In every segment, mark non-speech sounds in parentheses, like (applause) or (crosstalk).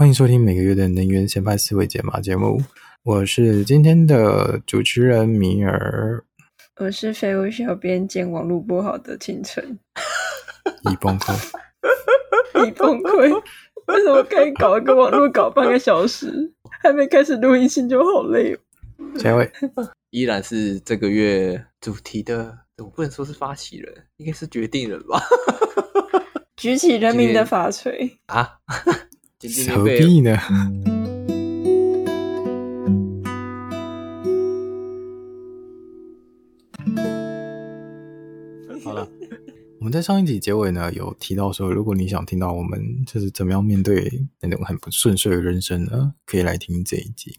欢迎收听每个月的能源先派思维解码节目，我是今天的主持人米尔，我是废物小编兼网络不好的清晨，已崩溃，(laughs) 已崩溃，为什么可以搞一个网络搞半个小时，还没开始录音，心就好累哦。下一位。(laughs) 依然是这个月主题的，我不能说是发起人，应该是决定人吧？(laughs) 举起人民的法锤。啊！何必呢？(laughs) 好了，我们在上一集结尾呢，有提到说，如果你想听到我们就是怎么样面对那种很不顺遂的人生呢，可以来听这一集。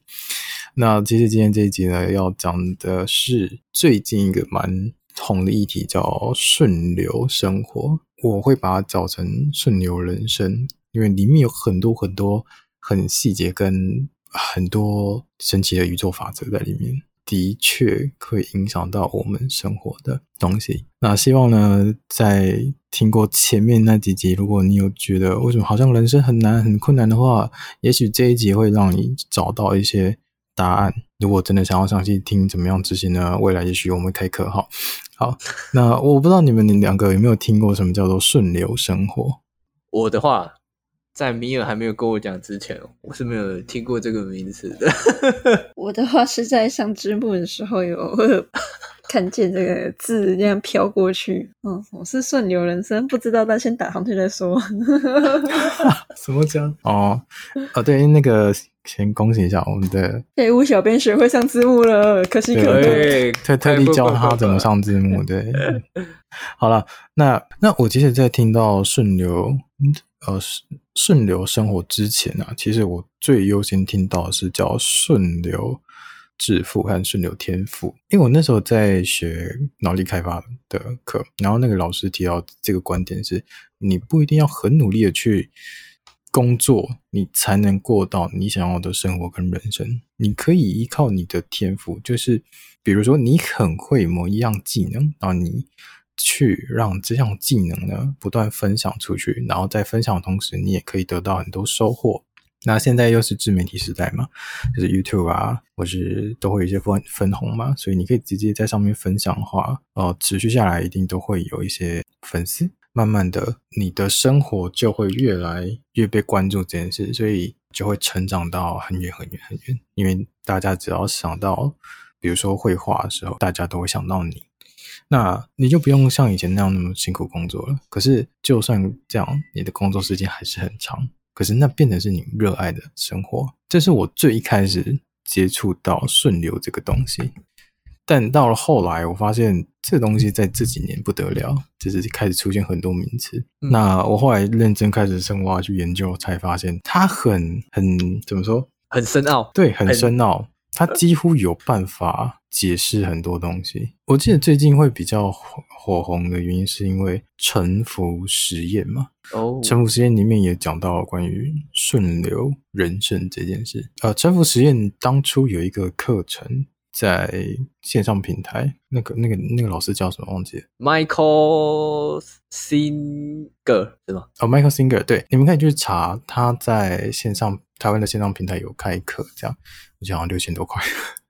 那其实今天这一集呢，要讲的是最近一个蛮红的议题，叫顺流生活。我会把它叫成顺流人生。因为里面有很多很多很细节跟很多神奇的宇宙法则在里面，的确会影响到我们生活的东西。那希望呢，在听过前面那几集，如果你有觉得为什么好像人生很难很困难的话，也许这一集会让你找到一些答案。如果真的想要详细听怎么样执行呢？未来也许我们开课哈。好，那我不知道你们两个有没有听过什么叫做顺流生活？我的话。在米尔还没有跟我讲之前，我是没有听过这个名词的。(laughs) 我的话是在上字幕的时候有 (laughs) 看见这个字这样飘过去。嗯，我是顺流人生，不知道，但先打上去再说。(laughs) 什么讲？哦哦，对，那个先恭喜一下我们的废物小编学会上字幕了，可喜可贺。特特地教他怎么上字幕。对，好了，那那我其实，在听到顺流。呃，顺流生活之前啊，其实我最优先听到的是叫顺流致富和顺流天赋，因为我那时候在学脑力开发的课，然后那个老师提到这个观点是，你不一定要很努力的去工作，你才能过到你想要的生活跟人生，你可以依靠你的天赋，就是比如说你很会某一样技能，然后你。去让这项技能呢不断分享出去，然后在分享的同时，你也可以得到很多收获。那现在又是自媒体时代嘛，就是 YouTube 啊，或是都会有一些分分红嘛，所以你可以直接在上面分享的话，呃，持续下来一定都会有一些粉丝。慢慢的，你的生活就会越来越被关注这件事，所以就会成长到很远很远很远。因为大家只要想到，比如说绘画的时候，大家都会想到你。那你就不用像以前那样那么辛苦工作了。可是就算这样，你的工作时间还是很长。可是那变成是你热爱的生活。这是我最一开始接触到顺流这个东西。但到了后来，我发现这东西在这几年不得了，就是开始出现很多名词。嗯、那我后来认真开始深挖去研究，才发现它很很怎么说？很深奥。对，很深奥。它几乎有办法解释很多东西。我记得最近会比较火红的原因，是因为沉浮实验嘛。哦，臣服实验里面也讲到关于顺流人生这件事。呃，沉浮实验当初有一个课程在线上平台，那个那个那个老师叫什么忘记了？Michael Singer 是吗？哦，Michael Singer，对，你们可以去查他在线上台湾的线上平台有开课，这样。我讲了六千多块，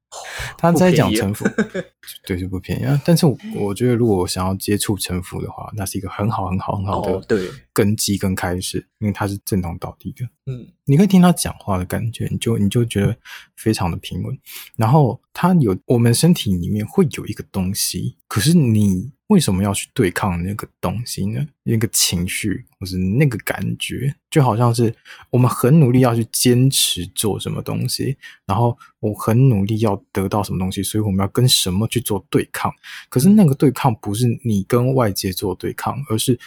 (laughs) 他在讲城府，(laughs) 对，就不便宜啊。但是我，我觉得如果我想要接触城府的话，那是一个很好、很好、很好的对根基跟开始，因为它是正统道地的。嗯，你可以听他讲话的感觉，你就你就觉得非常的平稳。然后他有我们身体里面会有一个东西，可是你。为什么要去对抗那个东西呢？那个情绪或是那个感觉，就好像是我们很努力要去坚持做什么东西，然后我很努力要得到什么东西，所以我们要跟什么去做对抗。可是那个对抗不是你跟外界做对抗，而是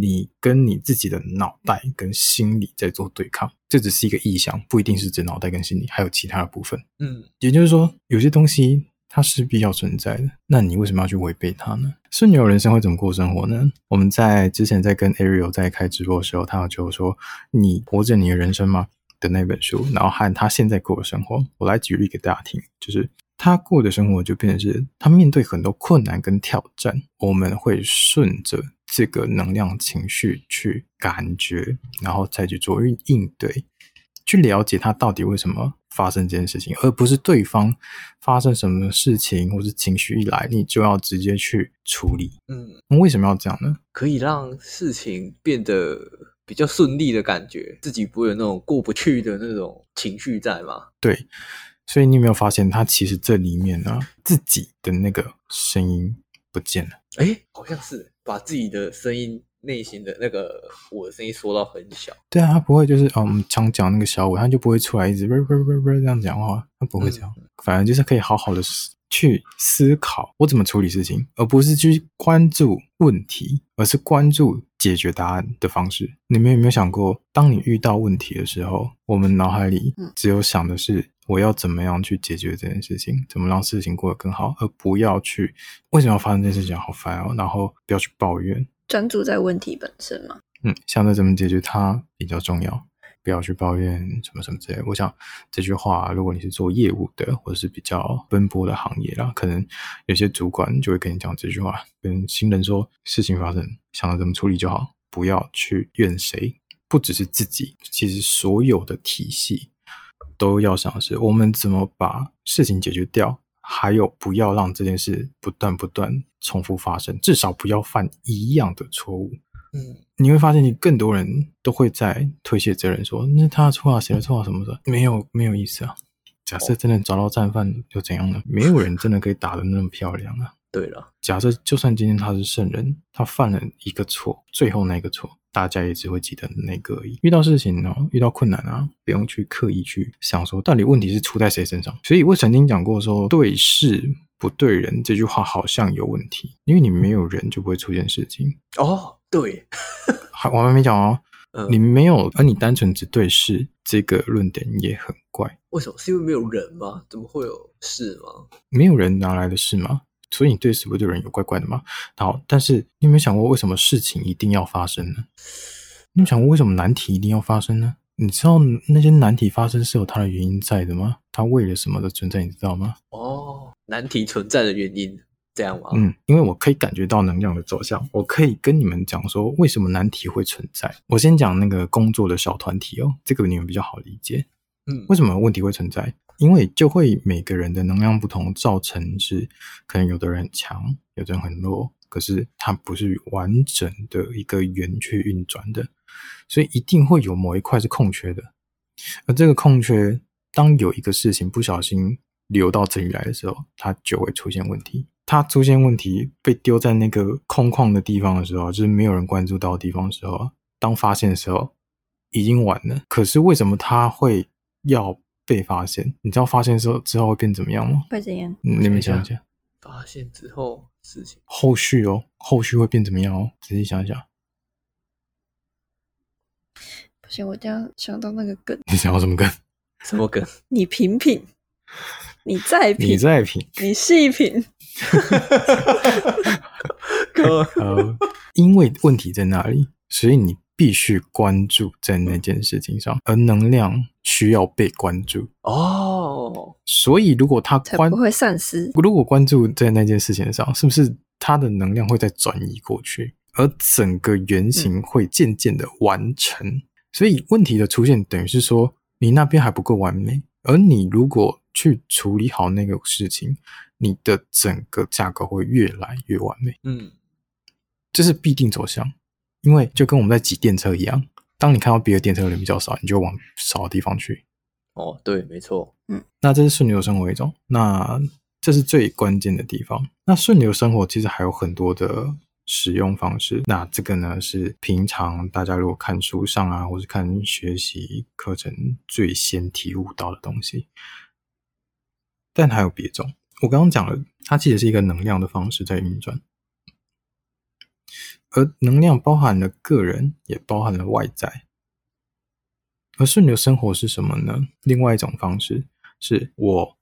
你跟你自己的脑袋跟心理在做对抗。这只是一个意向，不一定是指脑袋跟心理，还有其他的部分。嗯，也就是说，有些东西。它是必要存在的，那你为什么要去违背它呢？顺流人生会怎么过生活呢？我们在之前在跟 Ariel 在开直播的时候，他就说：“你活着你的人生吗？”的那本书，然后和他现在过的生活，我来举例给大家听，就是他过的生活就变成是，他面对很多困难跟挑战，我们会顺着这个能量情绪去感觉，然后再去做应应对。去了解他到底为什么发生这件事情，而不是对方发生什么事情或是情绪一来，你就要直接去处理。嗯，为什么要这样呢？可以让事情变得比较顺利的感觉，自己不会有那种过不去的那种情绪在吗？对，所以你有没有发现，他其实这里面呢，自己的那个声音不见了。哎，好像是把自己的声音。内心的那个我的声音缩到很小，对啊，他不会就是哦，我们常讲那个小我，他就不会出来一直啵啵啵啵这样讲话，他不会这样，嗯、反正就是可以好好的去思考我怎么处理事情，而不是去关注问题，而是关注解决答案的方式。你们有没有想过，当你遇到问题的时候，我们脑海里只有想的是我要怎么样去解决这件事情，怎么让事情过得更好，而不要去为什么要发生这件事情，好烦哦，然后不要去抱怨。专注在问题本身嘛，嗯，想着怎么解决它比较重要，不要去抱怨什么什么之类。我想这句话，如果你是做业务的，或者是比较奔波的行业啦，可能有些主管就会跟你讲这句话，跟新人说，事情发生，想着怎么处理就好，不要去怨谁，不只是自己，其实所有的体系都要想的是，我们怎么把事情解决掉。还有，不要让这件事不断不断重复发生，至少不要犯一样的错误。嗯，你会发现，你更多人都会在推卸责任，说那他错啊，谁的错啊，什么的，没有没有意思啊。假设真的找到战犯又怎样呢？没有人真的可以打得那么漂亮啊。对了，假设就算今天他是圣人，他犯了一个错，最后那个错。大家也只会记得那个而已。遇到事情哦，遇到困难啊，不用去刻意去想说到底问题是出在谁身上。所以我曾经讲过说，对事不对人这句话好像有问题，因为你没有人就不会出现事情。哦，对，还我还没讲哦，(laughs) 嗯、你没有，而你单纯只对事，这个论点也很怪。为什么？是因为没有人吗？怎么会有事吗？没有人哪来的事吗？所以你对事不对人有怪怪的吗？好，但是你有没有想过，为什么事情一定要发生呢？你有想过为什么难题一定要发生呢？你知道那些难题发生是有它的原因在的吗？它为了什么的存在，你知道吗？哦，难题存在的原因这样吗？嗯，因为我可以感觉到能量的走向，我可以跟你们讲说为什么难题会存在。我先讲那个工作的小团体哦，这个你们比较好理解。嗯，为什么问题会存在？因为就会每个人的能量不同，造成是可能有的人强，有的人很弱，可是它不是完整的一个圆去运转的，所以一定会有某一块是空缺的。而这个空缺，当有一个事情不小心流到这里来的时候，它就会出现问题。它出现问题被丢在那个空旷的地方的时候，就是没有人关注到的地方的时候，当发现的时候已经晚了。可是为什么它会要被发现，你知道发现之后之后会变怎么样吗？会怎样？嗯，你们想一想，发现之后事情后续哦，后续会变怎么样哦？仔细想一想。不行，我这样想到那个梗。你想要什么梗？(laughs) 什么梗？你品品，(laughs) 你再品，你再品，你细品。(laughs) 呃，因为问题在那里，所以你。必须关注在那件事情上，而能量需要被关注哦。所以，如果他关不会丧失，如果关注在那件事情上，是不是他的能量会再转移过去，而整个原型会渐渐的完成？嗯、所以，问题的出现等于是说，你那边还不够完美，而你如果去处理好那个事情，你的整个架构会越来越完美。嗯，这是必定走向。因为就跟我们在挤电车一样，当你看到别的电车的人比较少，你就往少的地方去。哦，对，没错。嗯，那这是顺流生活一种，那这是最关键的地方。那顺流生活其实还有很多的使用方式。那这个呢，是平常大家如果看书上啊，或是看学习课程最先体悟到的东西。但还有别种，我刚刚讲了，它其实是一个能量的方式在运转。而能量包含了个人，也包含了外在。而顺流生活是什么呢？另外一种方式是我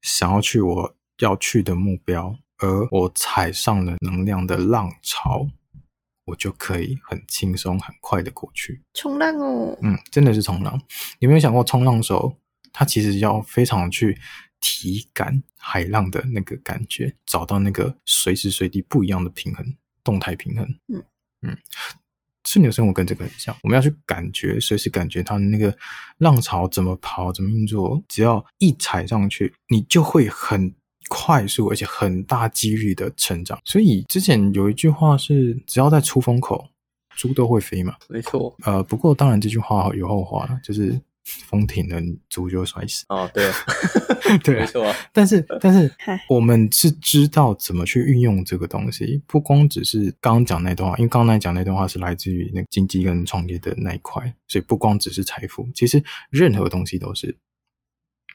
想要去我要去的目标，而我踩上了能量的浪潮，我就可以很轻松、很快的过去。冲浪哦，嗯，真的是冲浪。有没有想过，冲浪手他其实要非常去体感海浪的那个感觉，找到那个随时随地不一样的平衡。动态平衡，嗯嗯，顺流生活跟这个很像，我们要去感觉，随时感觉它的那个浪潮怎么跑，怎么运作。只要一踩上去，你就会很快速，而且很大几率的成长。所以之前有一句话是：只要在出风口，猪都会飞嘛。没错。呃，不过当然这句话有后话了，就是。风停了，足就会摔死。哦，对，(laughs) 对，没错。但是，(laughs) 但是，我们是知道怎么去运用这个东西，不光只是刚刚讲那段话，因为刚刚讲那段话是来自于那个经济跟创业的那一块，所以不光只是财富，其实任何东西都是。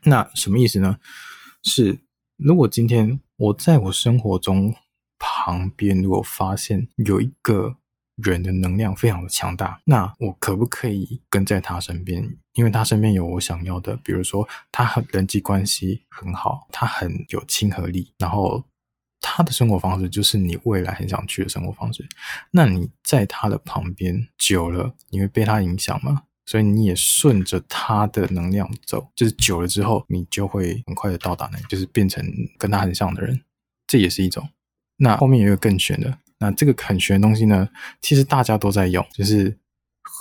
那什么意思呢？是如果今天我在我生活中旁边，如果发现有一个。人的能量非常的强大，那我可不可以跟在他身边？因为他身边有我想要的，比如说他很人际关系很好，他很有亲和力，然后他的生活方式就是你未来很想去的生活方式。那你在他的旁边久了，你会被他影响吗？所以你也顺着他的能量走，就是久了之后，你就会很快的到达那，就是变成跟他很像的人，这也是一种。那后面也有更玄的。那这个很玄的东西呢，其实大家都在用，就是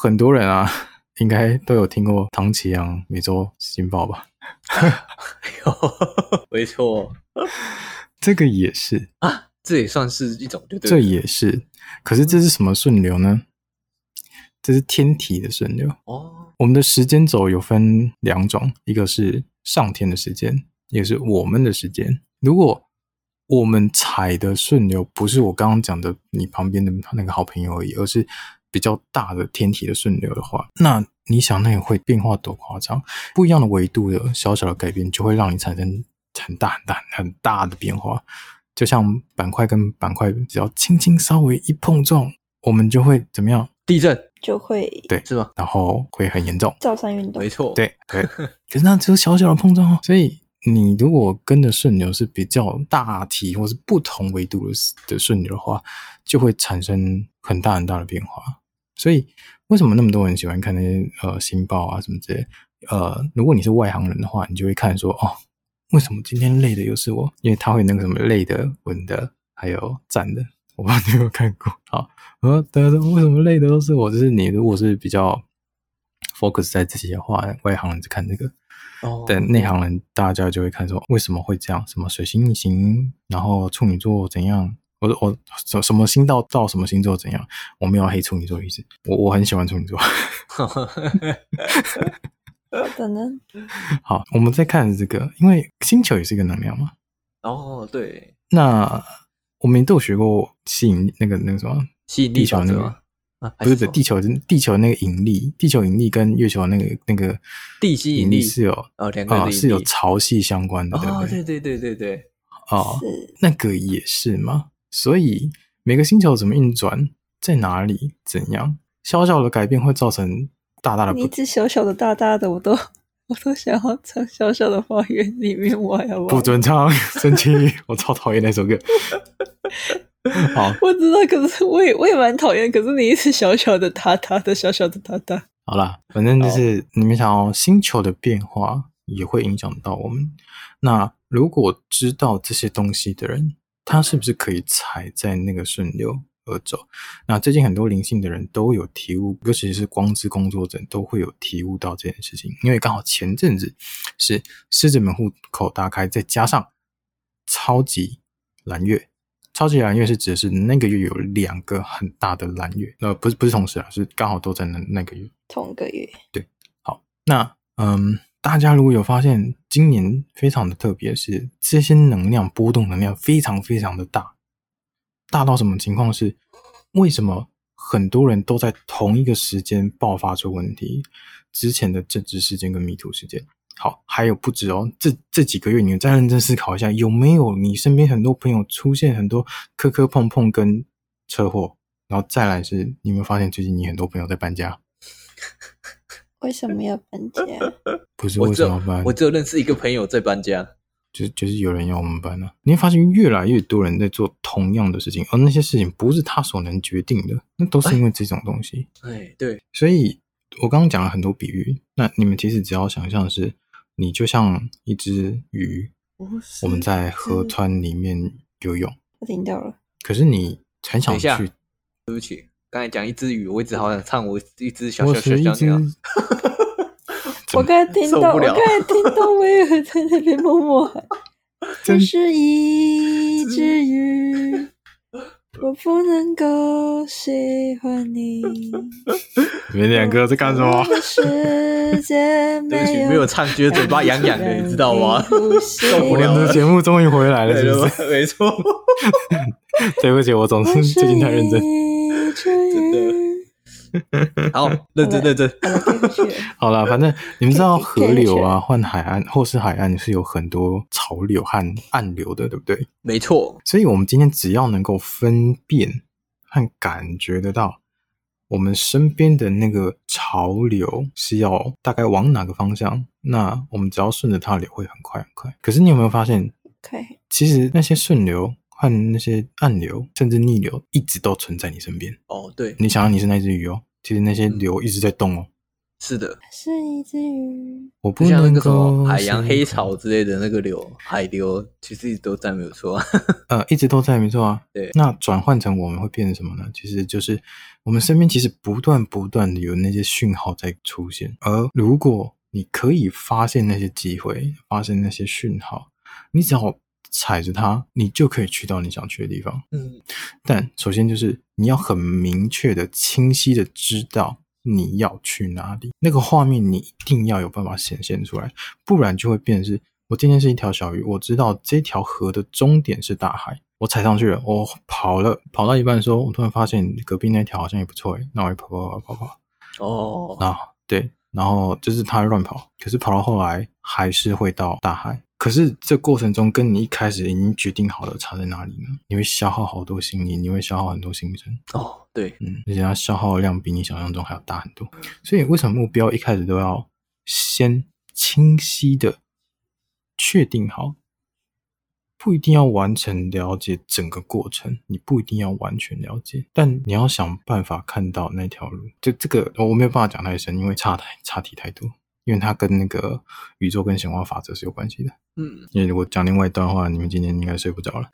很多人啊，应该都有听过唐綺阳每周新报吧？(laughs) 有，没错，这个也是啊，这也算是一种对，这也是。可是这是什么顺流呢？这是天体的顺流哦。我们的时间轴有分两种，一个是上天的时间，一个是我们的时间。如果我们踩的顺流不是我刚刚讲的你旁边的那个好朋友而已，而是比较大的天体的顺流的话，那你想那个会变化多夸张？不一样的维度的小小的改变，就会让你产生很大很大很大的变化。就像板块跟板块只要轻轻稍微一碰撞，我们就会怎么样？地震就会对，是吧？然后会很严重。造山运动，没错，(laughs) 对对。可是那只有小小的碰撞哦，所以。你如果跟的顺流是比较大体或是不同维度的的顺流的话，就会产生很大很大的变化。所以为什么那么多人喜欢看那些呃星报啊什么之类？呃，如果你是外行人的话，你就会看说哦，为什么今天累的又是我？因为他会那个什么累的、稳的，还有站的，我不知道你有没有看过。好，呃，大家说为什么累的都是我？就是你如果是比较 focus 在这些的话，外行人就看这个。但内行人，大家就会看说，为什么会这样？什么水星逆行，然后处女座怎样？我我什什么星到到什么星座怎样？我没有黑处女座的意思，我我很喜欢处女座。(laughs) 可能。好，我们再看这个，因为星球也是一个能量嘛。哦，对。那我们都有学过吸引那个那个什么吸引力法则。不是不是，地球地球那个引力，地球引力跟月球那个那个地心引力是有哦两个是有潮汐相关的，哦，对对对对对对，哦，那个也是吗？所以每个星球怎么运转，在哪里，怎样，小小的改变会造成大大的。一只小小的大大的，我都 (laughs) 我都想要从小小的花园里面玩，好不好？不准唱，生气！我超讨厌那首歌。(laughs) 好，我知道，可是我也我也蛮讨厌。可是你一直小小的他他的小小的他他，好啦，反正就是你们想要星球的变化也会影响到我们。那如果知道这些东西的人，他是不是可以踩在那个顺流而走？那最近很多灵性的人都有体悟，尤其是光之工作者都会有体悟到这件事情。因为刚好前阵子是狮子门户口大开，再加上超级蓝月。超级蓝月是指的是那个月有两个很大的蓝月，呃，不是不是同时啊，是刚好都在那那个月，同个月。对，好，那嗯，大家如果有发现，今年非常的特别，是这些能量波动能量非常非常的大，大到什么情况是？为什么很多人都在同一个时间爆发出问题？之前的政治事件跟迷途事件。好，还有不止哦，这这几个月你们再认真思考一下，有没有你身边很多朋友出现很多磕磕碰碰跟车祸？然后再来是，你有没有发现最近你很多朋友在搬家？(laughs) 为什么要搬家？(laughs) 不是为什么要搬？我只有认识一个朋友在搬家，就是就是有人要我们搬呢、啊。你会发现越来越多人在做同样的事情，而那些事情不是他所能决定的，那都是因为这种东西。哎，对，所以我刚刚讲了很多比喻，那你们其实只要想象的是。你就像一只鱼，我们在河川里面游泳。我听到了。可是你很想去，对不起，刚才讲一只鱼，我一直好想唱我一只小小小小鸟。(laughs) 我刚才听到，我刚才听到威尔在那边默默喊，(laughs) 这是一只鱼。我不能够喜欢你。(laughs) 你们两个在干什么？世界没有，(laughs) 对不起，没有唱，觉得嘴巴痒痒的，(laughs) 你知道吗？受不了。我们的节目终于回来了，是不是？没错。对不起，我总是最近太认真。真的。(laughs) 好，认真认真。好了，反正你们知道河流啊，换海岸或是海岸是有很多潮流和暗流的，对不对？没错。所以，我们今天只要能够分辨和感觉得到，我们身边的那个潮流是要大概往哪个方向，那我们只要顺着它流，会很快很快。可是，你有没有发现？其实那些顺流和那些暗流，甚至逆流，一直都存在你身边。哦，对。你想想，你是那只鱼哦。其实那些流一直在动哦，是的，是一只鱼。我不像那个什么海洋黑潮之类的那个流，海流其实一直都在，没有错。(laughs) 呃，一直都在，没错啊。对，那转换成我们会变成什么呢？其实就是我们身边其实不断不断的有那些讯号在出现，而如果你可以发现那些机会，发现那些讯号，你只要踩着它，你就可以去到你想去的地方。嗯，但首先就是你要很明确的、清晰的知道你要去哪里，那个画面你一定要有办法显现出来，不然就会变成是：我今天是一条小鱼，我知道这条河的终点是大海，我踩上去了，我跑了，跑到一半的时候，我突然发现隔壁那条好像也不错诶，那我就跑跑跑跑跑。哦，啊，对，然后就是他乱跑，可是跑到后来还是会到大海。可是这过程中，跟你一开始已经决定好了差在哪里呢？你会消耗好多心力，你会消耗很多心神。哦，对，嗯，而且它消耗的量比你想象中还要大很多。所以为什么目标一开始都要先清晰的确定好？不一定要完成了解整个过程，你不一定要完全了解，但你要想办法看到那条路。就这个我没有办法讲太深，因为差太差题太多。因为它跟那个宇宙跟显化法则是有关系的。嗯，因为如果讲另外一段话，你们今天应该睡不着了。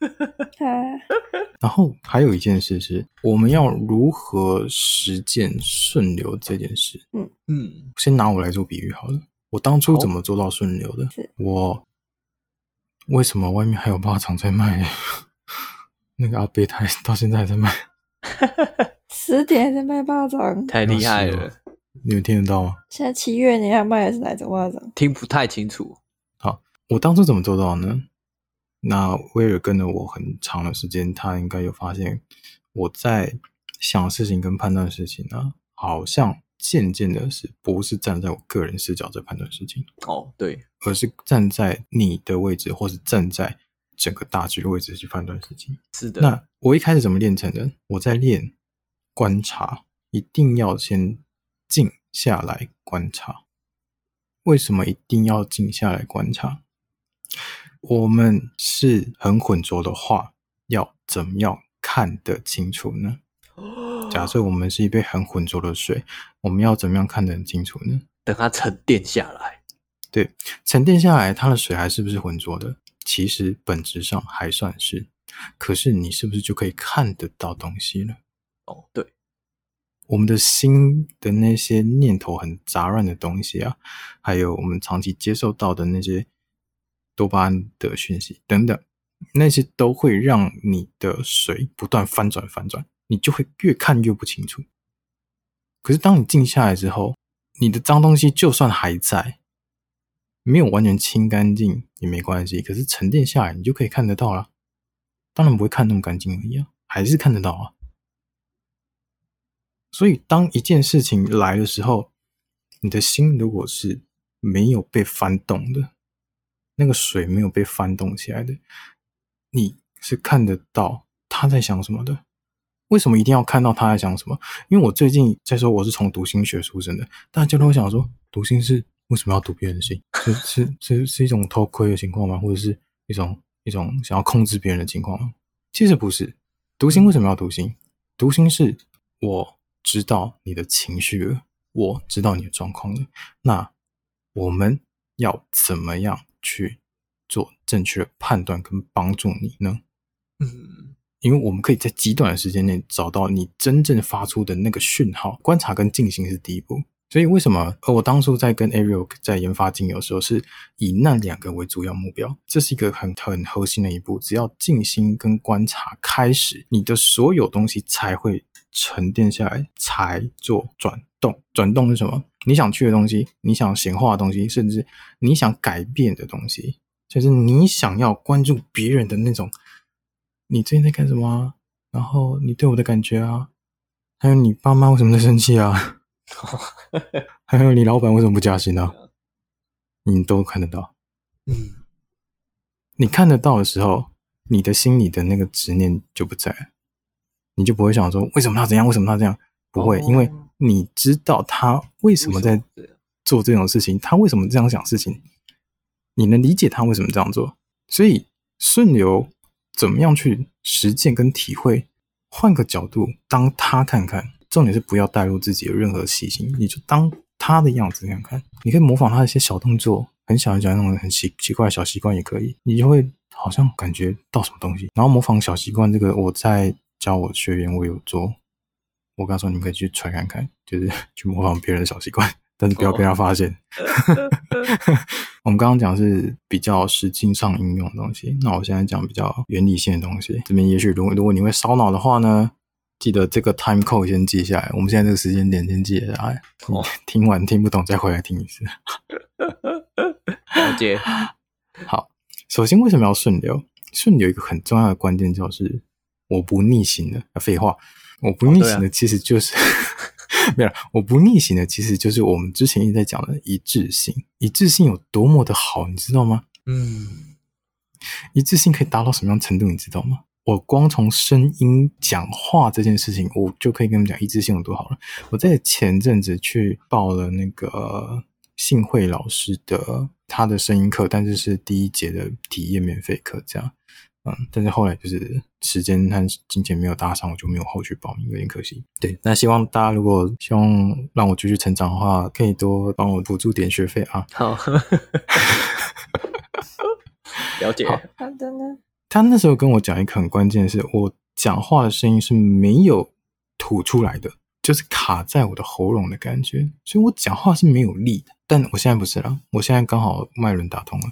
(laughs) 然后还有一件事是，我们要如何实践顺流这件事？嗯嗯，先拿我来做比喻好了。我当初怎么做到顺流的？我为什么外面还有腊肠在卖？那个阿伯他到现在还在卖。十点还在卖腊肠，太厉害了。你们听得到吗？现在七月，你要卖的是哪种袜子？听不太清楚。好，我当初怎么做到呢？那威尔跟了我很长的时间，他应该有发现我在想事情跟判断事情呢，好像渐渐的是不是站在我个人视角在判断事情？哦，对，而是站在你的位置，或是站在整个大局的位置去判断事情。是的。那我一开始怎么练成的？我在练观察，一定要先。静下来观察，为什么一定要静下来观察？我们是很浑浊的话，要怎么样看得清楚呢？假设我们是一杯很浑浊的水，我们要怎么样看得很清楚呢？等它沉淀下来，对，沉淀下来，它的水还是不是浑浊的？其实本质上还算是，可是你是不是就可以看得到东西了？哦，对。我们的心的那些念头很杂乱的东西啊，还有我们长期接受到的那些多巴胺的讯息等等，那些都会让你的水不断翻转翻转，你就会越看越不清楚。可是当你静下来之后，你的脏东西就算还在，没有完全清干净也没关系，可是沉淀下来，你就可以看得到了。当然不会看那么干净一样啊，还是看得到啊。所以，当一件事情来的时候，你的心如果是没有被翻动的，那个水没有被翻动起来的，你是看得到他在想什么的。为什么一定要看到他在想什么？因为我最近在说我是从读心学出身的，大家都会想说，读心是为什么要读别人的心？是 (laughs) 是是是一种偷窥的情况吗？或者是一种一种想要控制别人的情况吗？其实不是。读心为什么要读心？读心是我。知道你的情绪了，我知道你的状况了。那我们要怎么样去做正确的判断跟帮助你呢？嗯，因为我们可以在极短的时间内找到你真正发出的那个讯号。观察跟进行是第一步。所以为什么？呃，我当初在跟 Ariel 在研发精油的时候，是以那两个为主要目标。这是一个很很核心的一步。只要静心跟观察开始，你的所有东西才会沉淀下来，才做转动。转动是什么？你想去的东西，你想显化的东西，甚至你想改变的东西，就是你想要关注别人的那种。你最近在干什么啊？然后你对我的感觉啊？还有你爸妈为什么在生气啊？(laughs) 还有你老板为什么不加薪呢？你都看得到。嗯，你看得到的时候，你的心里的那个执念就不在了，你就不会想说为什么他怎样，为什么他这样？不会，因为你知道他为什么在做这种事情，他为什么这样想事情，你能理解他为什么这样做。所以顺流怎么样去实践跟体会？换个角度，当他看看。重点是不要带入自己的任何习性，你就当他的样子看看。你可以模仿他的一些小动作，很小很小那种很奇奇怪的小习惯也可以。你就会好像感觉到什么东西。然后模仿小习惯这个，我在教我学员，我有做。我刚说你们可以去揣看看，就是去模仿别人的小习惯，(laughs) 但是不要被他发现。(laughs) 我们刚刚讲是比较实际上应用的东西，那我现在讲比较原理性的东西。这边也许如果如果你会烧脑的话呢？记得这个 time code 先记下来，我们现在这个时间点先记下来。哦，(laughs) 听完听不懂再回来听一次。了解。(laughs) 好，首先为什么要顺流？顺流一个很重要的关键就是我不逆行的。废话，我不逆行的其实就是、(laughs) 没有，我不逆行的其实就是我们之前一直在讲的一致性。一致性有多么的好，你知道吗？嗯，一致性可以达到什么样程度，你知道吗？我光从声音讲话这件事情，我就可以跟你们讲一致性有多好了。我在前阵子去报了那个幸慧老师的他的声音课，但是是第一节的体验免费课，这样，嗯，但是后来就是时间和金钱没有搭上，我就没有后续报名，有点可惜。对，那希望大家如果希望让我继续成长的话，可以多帮我补助点学费啊。好，(laughs) 了解。好的呢。他那时候跟我讲一个很关键的是，我讲话的声音是没有吐出来的，就是卡在我的喉咙的感觉，所以我讲话是没有力的。但我现在不是了，我现在刚好脉轮打通了。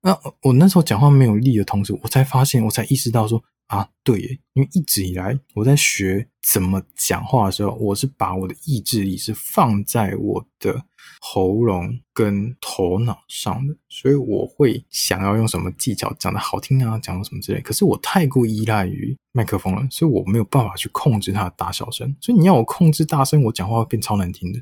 那我那时候讲话没有力的同时，我才发现，我才意识到说。啊，对耶，因为一直以来我在学怎么讲话的时候，我是把我的意志力是放在我的喉咙跟头脑上的，所以我会想要用什么技巧讲的好听啊，讲什么之类。可是我太过依赖于麦克风了，所以我没有办法去控制它的大小声。所以你要我控制大声，我讲话会变超难听的。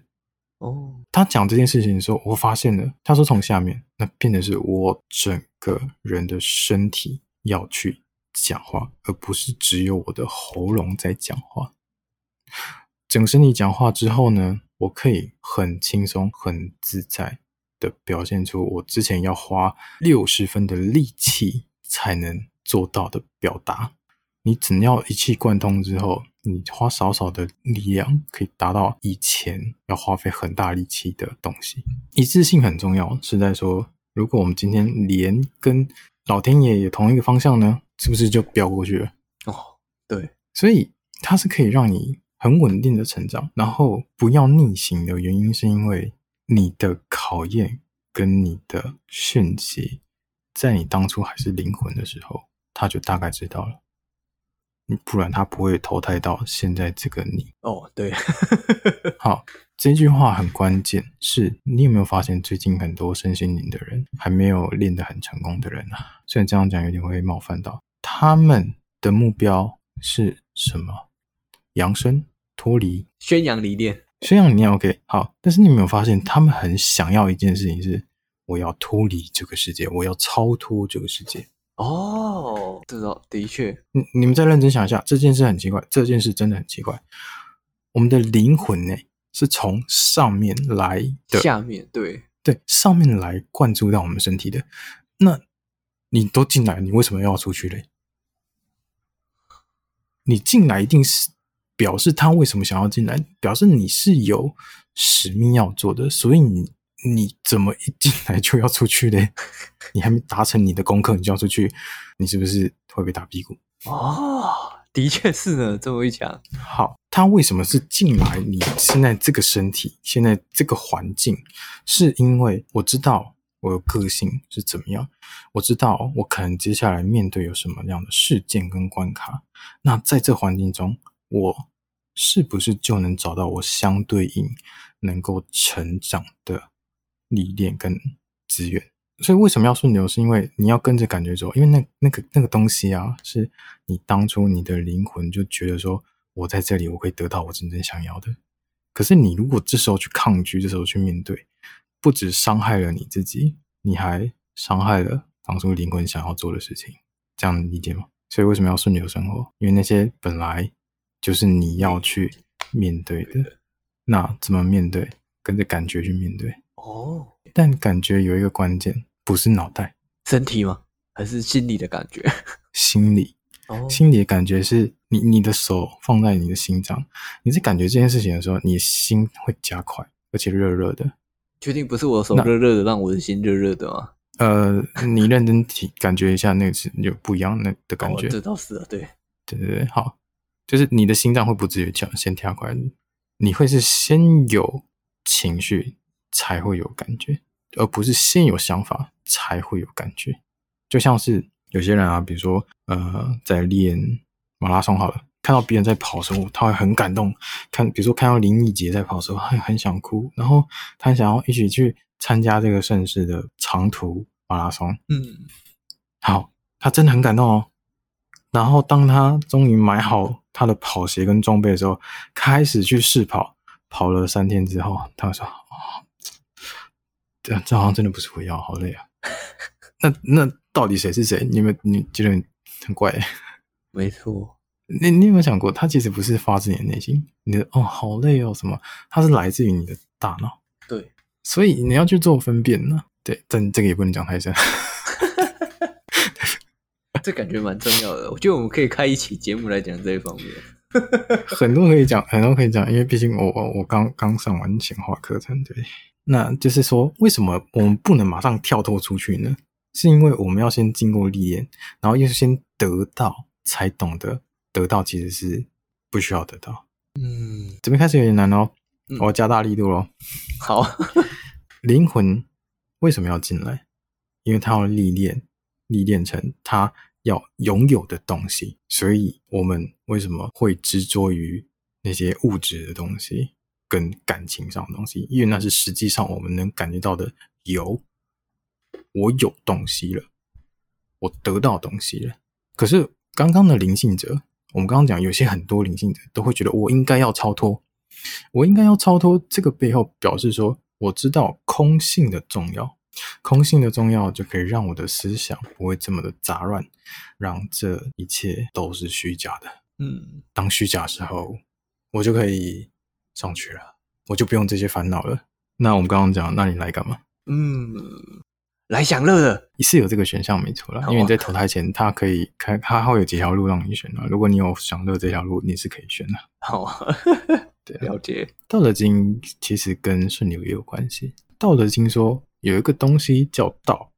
哦，他讲这件事情的时候，我发现了，他说从下面，那变的是我整个人的身体要去。讲话，而不是只有我的喉咙在讲话。整身体讲话之后呢，我可以很轻松、很自在的表现出我之前要花六十分的力气才能做到的表达。你只要一气贯通之后，你花少少的力量可以达到以前要花费很大力气的东西。一致性很重要，是在说，如果我们今天连跟老天爷也同一个方向呢？是不是就飙过去了？哦，对，所以它是可以让你很稳定的成长，然后不要逆行的原因，是因为你的考验跟你的讯息，在你当初还是灵魂的时候，他就大概知道了，不然他不会投胎到现在这个你。哦，对，好。这句话很关键，是你有没有发现最近很多身心灵的人还没有练得很成功的人啊？虽然这样讲有点会冒犯到，他们的目标是什么？扬升、脱离、宣扬理念、宣扬理念。OK，好。但是你有没有发现，他们很想要一件事情是：我要脱离这个世界，我要超脱这个世界。哦，这个的确，你你们再认真想一下，这件事很奇怪，这件事真的很奇怪。我们的灵魂呢？是从上面来的，下面对对，上面来灌注到我们身体的。那你都进来，你为什么要出去嘞？你进来一定是表示他为什么想要进来，表示你是有使命要做的。所以你你怎么一进来就要出去嘞？你还没达成你的功课，你就要出去，你是不是会被打屁股？哦，的确是呢，这么一讲。好，他为什么是进来你现在这个身体，现在这个环境？是因为我知道我的个性是怎么样，我知道我可能接下来面对有什么样的事件跟关卡。那在这环境中，我是不是就能找到我相对应能够成长的历练跟资源？所以为什么要顺流？是因为你要跟着感觉走，因为那那个那个东西啊，是你当初你的灵魂就觉得说，我在这里我可以得到我真正想要的。可是你如果这时候去抗拒，这时候去面对，不止伤害了你自己，你还伤害了当初灵魂想要做的事情。这样理解吗？所以为什么要顺流生活？因为那些本来就是你要去面对的。那怎么面对？跟着感觉去面对。哦。但感觉有一个关键，不是脑袋，身体吗？还是心理的感觉？心理，哦，心理的感觉是你你的手放在你的心脏，你在感觉这件事情的时候，你的心会加快，而且热热的。确定不是我的手热热的，让我的心热热的吗？呃，你认真体感觉一下，那个是有不一样的的感觉。哦，这倒是啊，对，对对对，好，就是你的心脏会不自觉跳，先跳快，你会是先有情绪。才会有感觉，而不是先有想法才会有感觉。就像是有些人啊，比如说呃，在练马拉松好了，看到别人在跑的时候，他会很感动。看，比如说看到林义杰在跑的时候，他很想哭，然后他想要一起去参加这个盛世的长途马拉松。嗯，好，他真的很感动哦。然后当他终于买好他的跑鞋跟装备的时候，开始去试跑，跑了三天之后，他说。这这好像真的不是我要，好累啊！那那到底谁是谁？你们你觉得很怪？(laughs) 没错，你你有没有想过，他其实不是发自你的内心，你的哦好累哦什么？它是来自于你的大脑。对，所以你要去做分辨呢。对，但这个也不能讲太深。(laughs) 这感觉蛮重要的，我觉得我们可以开一期节目来讲这一方面。(laughs) 很多可以讲，很多可以讲，因为毕竟我我我刚刚上完显化课程，对。那就是说，为什么我们不能马上跳脱出去呢？是因为我们要先经过历练，然后又先得到，才懂得得到其实是不需要得到。嗯，这边开始有点难哦，我要加大力度喽。好，(laughs) 灵魂为什么要进来？因为他要历练，历练成他要拥有的东西。所以我们为什么会执着于那些物质的东西？跟感情上的东西，因为那是实际上我们能感觉到的有，我有东西了，我得到东西了。可是刚刚的灵性者，我们刚刚讲有些很多灵性者都会觉得我应该要超脱，我应该要超脱。这个背后表示说，我知道空性的重要，空性的重要就可以让我的思想不会这么的杂乱，让这一切都是虚假的。嗯，当虚假的时候，我就可以。上去了，我就不用这些烦恼了。那我们刚刚讲，那你来干嘛？嗯，来享乐的，你是有这个选项没错啦。因为你在投胎前，它可以开，它会有几条路让你选的。如果你有享乐这条路，你是可以选的。好啊，(laughs) 对，了解。道德经其实跟顺流也有关系。道德经说有一个东西叫道，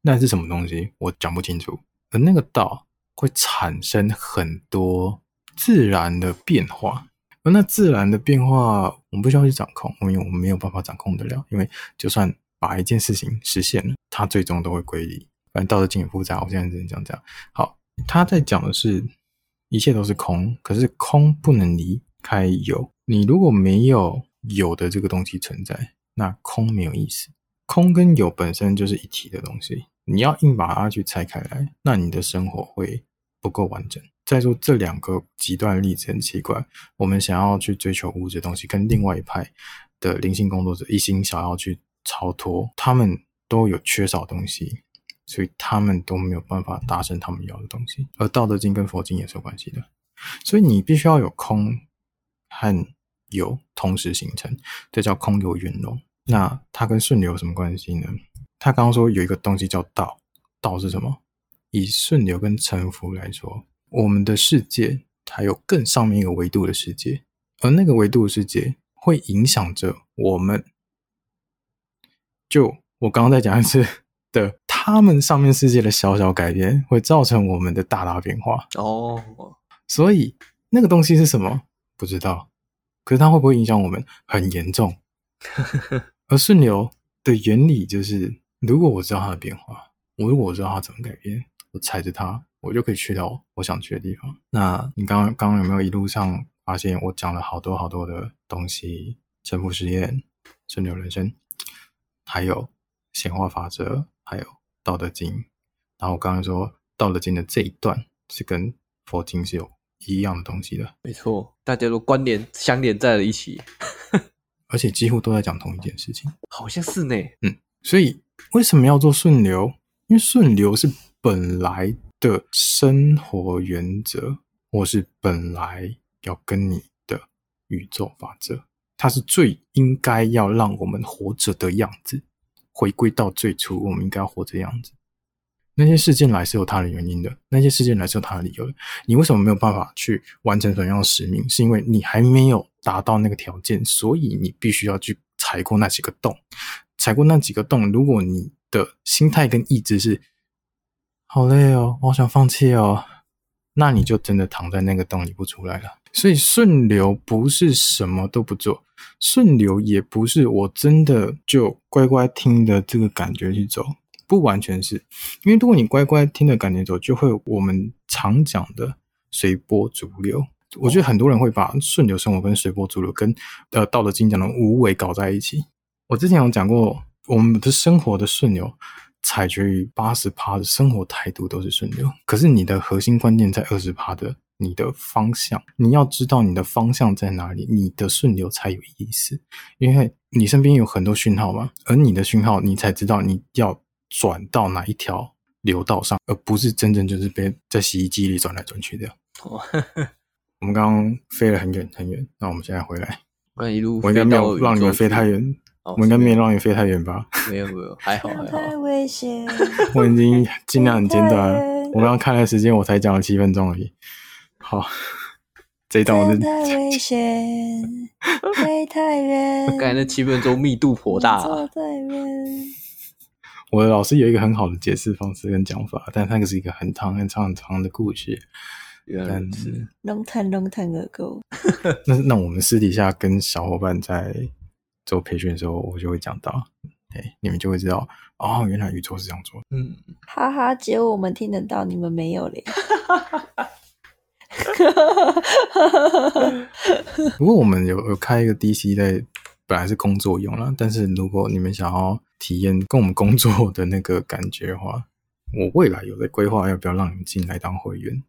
那是什么东西？我讲不清楚。而那个道会产生很多自然的变化。那自然的变化，我们不需要去掌控，因为我们没有办法掌控得了。因为就算把一件事情实现了，它最终都会归零。反正道德经很复杂，我现在只能讲这样。好，他在讲的是，一切都是空，可是空不能离开有。你如果没有有的这个东西存在，那空没有意思。空跟有本身就是一体的东西，你要硬把它去拆开来，那你的生活会不够完整。再说这两个极端例子很奇怪，我们想要去追求物质的东西，跟另外一派的灵性工作者一心想要去超脱，他们都有缺少东西，所以他们都没有办法达成他们要的东西。而《道德经》跟佛经也是有关系的，所以你必须要有空和有同时形成，这叫空有圆融。那它跟顺流有什么关系呢？他刚刚说有一个东西叫道，道是什么？以顺流跟沉浮来说。我们的世界还有更上面一个维度的世界，而那个维度的世界会影响着我们。就我刚刚在讲一次的，他他们上面世界的小小改变，会造成我们的大大变化。哦，所以那个东西是什么？不知道。可是它会不会影响我们？很严重。(laughs) 而顺流的原理就是，如果我知道它的变化，我如果我知道它怎么改变，我踩着它，我就可以去到我想去的地方。那你刚刚刚刚有没有一路上发现我讲了好多好多的东西？沉浮实验、顺流人生，还有显化法则，还有道德经。然后我刚刚说道德经的这一段是跟佛经是有一样的东西的。没错，大家都关联相连在了一起，而且几乎都在讲同一件事情。(laughs) 好像是呢。嗯，所以为什么要做顺流？因为顺流是本来的生活原则，或是本来要跟你的宇宙法则。它是最应该要让我们活着的样子，回归到最初，我们应该活着的样子。那些事件来是有它的原因的，那些事件来是有它的理由的。你为什么没有办法去完成什么样的使命？是因为你还没有达到那个条件，所以你必须要去踩过那几个洞。踩过那几个洞，如果你的心态跟意志是好累哦，我想放弃哦，那你就真的躺在那个洞里不出来了。所以顺流不是什么都不做，顺流也不是我真的就乖乖听的这个感觉去走，不完全是。因为如果你乖乖听的感觉走，就会我们常讲的随波逐流。我觉得很多人会把顺流生活跟随波逐流跟呃道德经讲的无为搞在一起。我之前有讲过，我们的生活的顺流采决于八十趴的生活态度都是顺流，可是你的核心关键在二十趴的。你的方向，你要知道你的方向在哪里，你的顺流才有意思。因为你身边有很多讯号嘛，而你的讯号，你才知道你要转到哪一条流道上，而不是真正就是被在洗衣机里转来转去的。我们刚刚飞了很远很远，那我们现在回来。我一路我应该没有让你们飞太远，我应该没有让你飞太远吧？没有没有，还好还好。太危险！我已经尽量很简短。我刚刚看了时间，我才讲了七分钟而已。好，这一段我是太危险，飞太远。刚才那七分钟密度颇大。我的老师有一个很好的解释方式跟讲法，但那个是一个很长很长很长的故事。原来是 long time long time ago。(laughs) 那那我们私底下跟小伙伴在做培训的时候，我就会讲到，哎，你们就会知道哦，原来宇宙是这样做的。嗯，哈哈，只有我们听得到，你们没有嘞。(laughs) 不过我们有有开一个 DC 在，本来是工作用了，但是如果你们想要体验跟我们工作的那个感觉的话，我未来有在规划要不要让你们进来当会员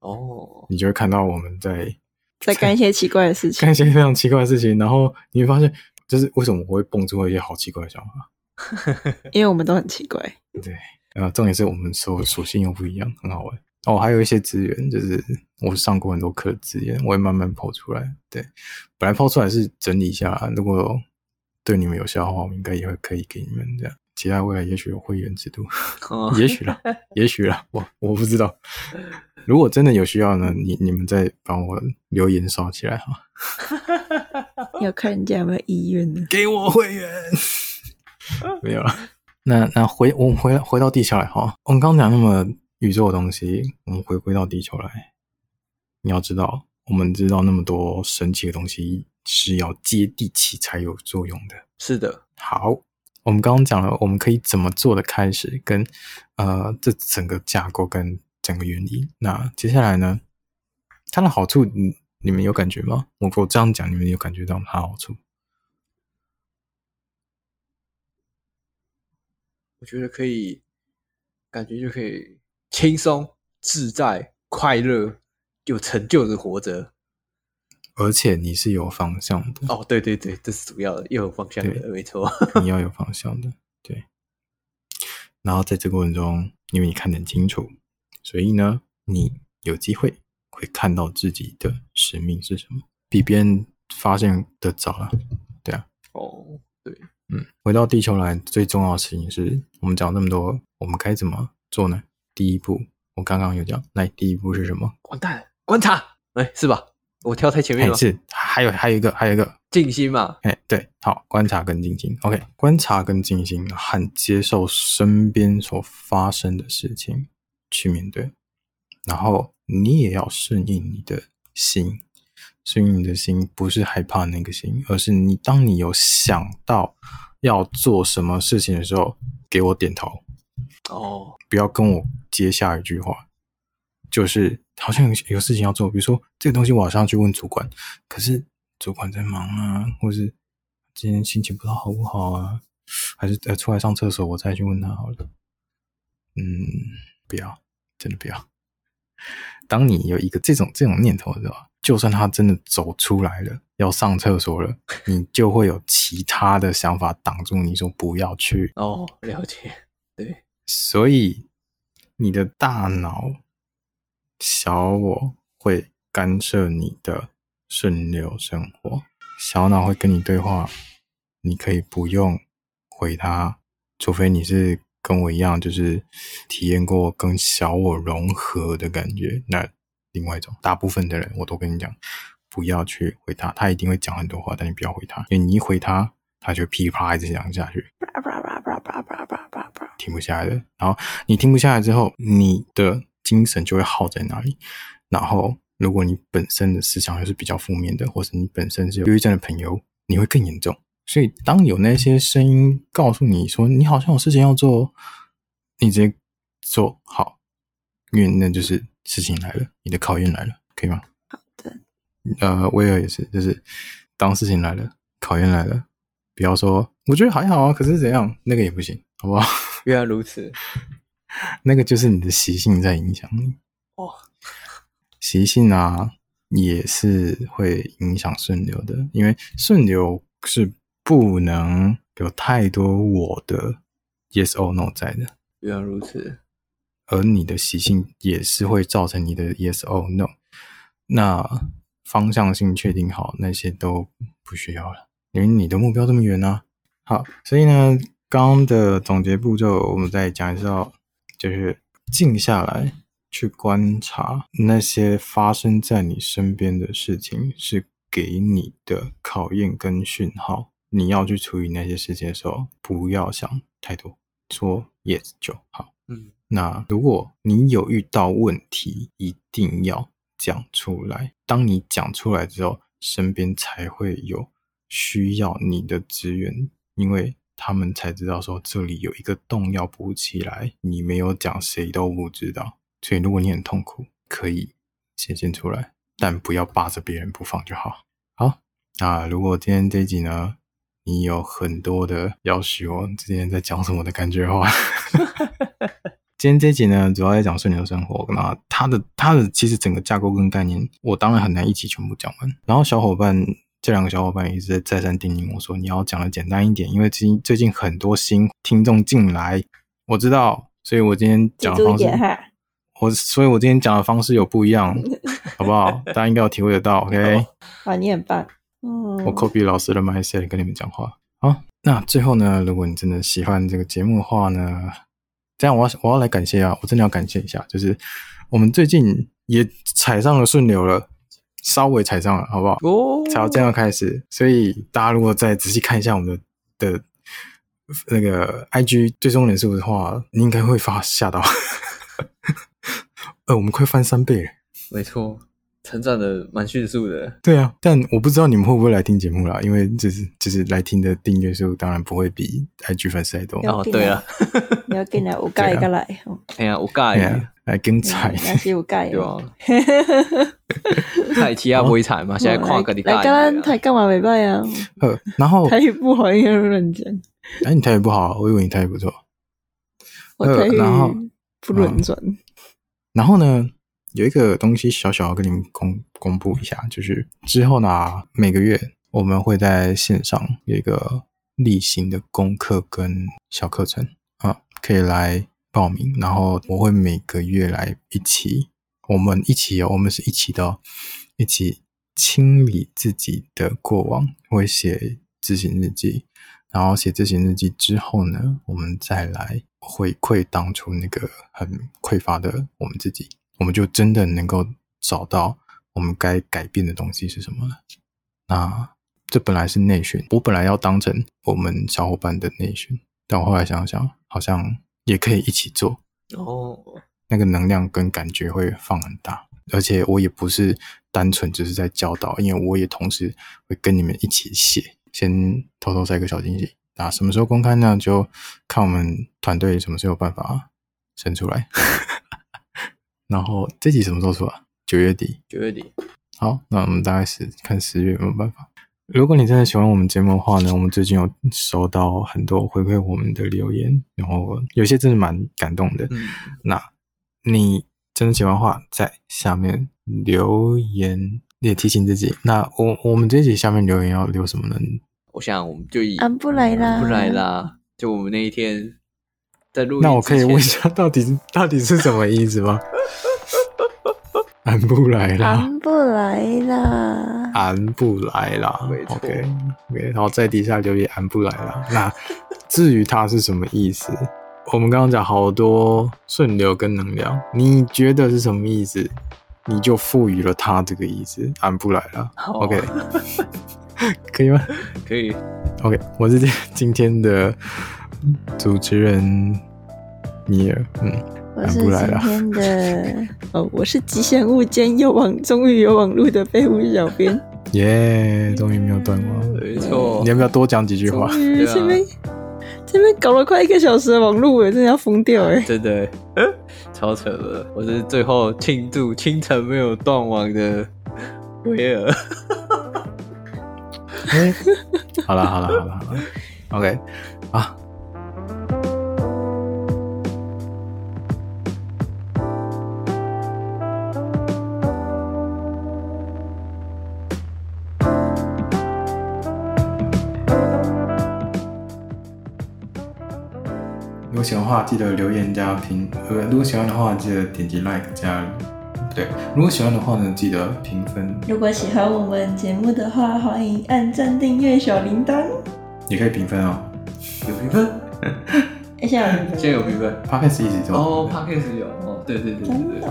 哦，你就会看到我们在在干一些奇怪的事情，干一些非常奇怪的事情，然后你会发现，就是为什么我会蹦出一些好奇怪的想法，(laughs) 因为我们都很奇怪，对，呃重点是我们所属性又不一样，很好玩。哦，还有一些资源，就是我上过很多课的资源，我会慢慢抛出来。对，本来抛出来是整理一下，如果对你们有效的话，我们应该也会可以给你们这样。其他未来也许有会员制度，哦、(laughs) 也许啦，(laughs) 也许啦，我我不知道。如果真的有需要呢，你你们再帮我留言刷起来哈。(laughs) 要看人家有没有意愿呢？给我会员，(laughs) 没有了。那那回我们回回到地球来哈，我们刚刚讲那么。宇宙的东西，我们回归到地球来。你要知道，我们知道那么多神奇的东西是要接地气才有作用的。是的。好，我们刚刚讲了我们可以怎么做的开始，跟呃这整个架构跟整个原理。那接下来呢？它的好处，你你们有感觉吗？我我这样讲，你们有感觉到它好处？我觉得可以，感觉就可以。轻松、自在、快乐、有成就的活着，而且你是有方向的哦。对对对，这是主要的，又有方向的，没错。(laughs) 你要有方向的，对。然后在这个过程中，因为你看得很清楚，所以呢，你有机会会看到自己的使命是什么，比别人发现的早了。对啊。哦，对，嗯，回到地球来，最重要的事情是我们讲那么多，我们该怎么做呢？第一步，我刚刚有讲，来，第一步是什么？完蛋，观察，哎，是吧？我跳太前面了。是，还有还有一个还有一个静心嘛？哎，对，好，观察跟静心。OK，观察跟静心和接受身边所发生的事情去面对，然后你也要顺应你的心，顺应你的心不是害怕那个心，而是你当你有想到要做什么事情的时候，给我点头。哦，不要跟我接下一句话。就是好像有有事情要做，比如说这个东西我好像要去问主管，可是主管在忙啊，或是今天心情不知道好不好啊，还是呃出来上厕所我再去问他好了。嗯，不要，真的不要。当你有一个这种这种念头的时候，就算他真的走出来了，要上厕所了，你就会有其他的想法挡住你说不要去。哦，了解，对，所以你的大脑。小我会干涉你的顺流生活，小脑会跟你对话，你可以不用回他，除非你是跟我一样，就是体验过跟小我融合的感觉。那另外一种，大部分的人我都跟你讲，不要去回他，他一定会讲很多话，但你不要回他，因为你一回他，他就噼啪一直讲下去，停不下来的。然后你停不下来之后，你的。精神就会耗在那里，然后如果你本身的思想又是比较负面的，或是你本身是有忧郁症的朋友，你会更严重。所以当有那些声音告诉你说你好像有事情要做，你直接做好，因为那就是事情来了，你的考验来了，可以吗？好的。呃，威尔也是，就是当事情来了，考验来了，不要说我觉得还好啊，可是怎样，那个也不行，好不好？原来如此。那个就是你的习性在影响你哦，习性啊也是会影响顺流的，因为顺流是不能有太多我的 yes or no 在的。原来如此，而你的习性也是会造成你的 yes or no。那方向性确定好，那些都不需要了，因为你的目标这么远呢。好，所以呢，刚刚的总结步骤，我们再讲一下。就是静下来去观察那些发生在你身边的事情，是给你的考验跟讯号。你要去处理那些事情的时候，不要想太多，说 yes 就好。嗯，那如果你有遇到问题，一定要讲出来。当你讲出来之后，身边才会有需要你的资源，因为。他们才知道说这里有一个洞要补起来，你没有讲，谁都不知道。所以如果你很痛苦，可以显现出来，但不要霸着别人不放就好。好，那如果今天这一集呢，你有很多的要求，我之前在讲什么的感觉的话，(laughs) 今天这一集呢，主要在讲顺流生活。那它的它的其实整个架构跟概念，我当然很难一起全部讲完。然后小伙伴。这两个小伙伴也一直在再三叮咛我说：“你要讲的简单一点，因为最近最近很多新听众进来，我知道，所以我今天讲的方式，我所以，我今天讲的方式有不一样，(laughs) 好不好？大家应该有体会得到，OK？哇，你很棒，嗯，我 copy 老师的 mindset 跟你们讲话。好，那最后呢，如果你真的喜欢这个节目的话呢，这样我要我要来感谢啊，我真的要感谢一下，就是我们最近也踩上了顺流了。”稍微踩上了，好不好？哦，才要这样开始。所以大家如果再仔细看一下我们的的那个 IG 最终人数的话，你应该会发吓到。(laughs) 呃，我们快翻三倍了。没错，成长的蛮迅速的。对啊，但我不知道你们会不会来听节目啦，因为就是就是来听的订阅数当然不会比 IG 粉丝还多。哦，对啊，你要进来，(laughs) 我盖一个来。哎呀，我盖一个。来跟菜，那是有盖对吧？(laughs) 菜其他不会踩嘛？现在跨个你盖。来，刚刚台干嘛没拜啊？呃，然后台语不好，应该认真。哎，你台语不好，我以为你台语不错。我台语不轮转。然后呢，有一个东西小小要跟你们公公布一下，就是之后呢，每个月我们会在线上有一个例行的功课跟小课程啊，可以来。报名，然后我会每个月来一起，我们一起哦，我们是一起的，一起清理自己的过往，会写自省日记，然后写自省日记之后呢，我们再来回馈当初那个很匮乏的我们自己，我们就真的能够找到我我们该改变的东西是什么了？那这本来是内训，我本来要当成我们小伙伴的内训，但我后来想想，好像也可以一起做哦，那个能量跟感觉会放很大，而且我也不是单纯只是在教导，因为我也同时会跟你们一起写，先偷偷塞个小惊喜。啊，什么时候公开呢？就看我们团队什么时候有办法生出来。然后这集什么时候出啊？九月底。九月底。好，那我们大概是看十月有没有办法。如果你真的喜欢我们节目的话呢，我们最近有收到很多回馈我们的留言，然后有些真的蛮感动的。嗯。那你真的喜欢的话，在下面留言，也提醒自己。那我我们这集下面留言要留什么呢？我想，我们就以安布莱拉，安布莱拉，就我们那一天那我可以问一下，到底到底是什么意思吗？(laughs) 俺不来了俺不来了俺不来了。OK，OK，然后在底下留言俺不来了。那至于它是什么意思，我们刚刚讲好多顺流跟能量，你觉得是什么意思？你就赋予了它这个意思，安布莱拉。OK。(laughs) 可以吗？可以。OK，我是今天的主持人米尔。嗯，我是今天的 (laughs) 哦，我是吉祥物兼有网，终于有网路的废物小编。耶，终于没有断网。没错。你要不要多讲几句话？这边这边搞了快一个小时的网路，我真的要疯掉哎！真的，超扯的。我是最后庆祝清晨没有断网的威尔。欸、(laughs) 好了好了好了好了，OK 啊。喜欢的话，记得留言加评。呃，如果喜欢的话，记得点击 like 加。对，如果喜欢的话呢，记得评分。如果喜欢我们节目的话，欢迎按赞、订阅、小铃铛。也可以评分哦，有评分。(laughs) 现在有评分，现在有评分。Podcast 一直都哦，Podcast 有哦，对对对对对。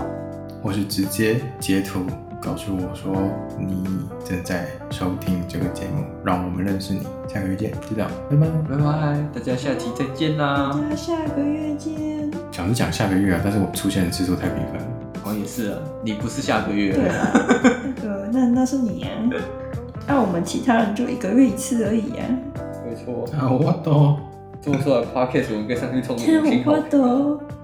我是直接截图告诉我说你正在收听这个节目，让我们认识你。下个月见，就这样，拜拜拜拜，大家下期再见啦！大家下个月见。想是讲下个月啊，但是我出现的次数太频繁了。哦，也是啊，你不是下个月？对啊，那个那那是你啊，那、啊、我们其他人就一个月一次而已啊。没错。啊，我都做出来 Podcast 我们可以上去冲五星好评。(laughs)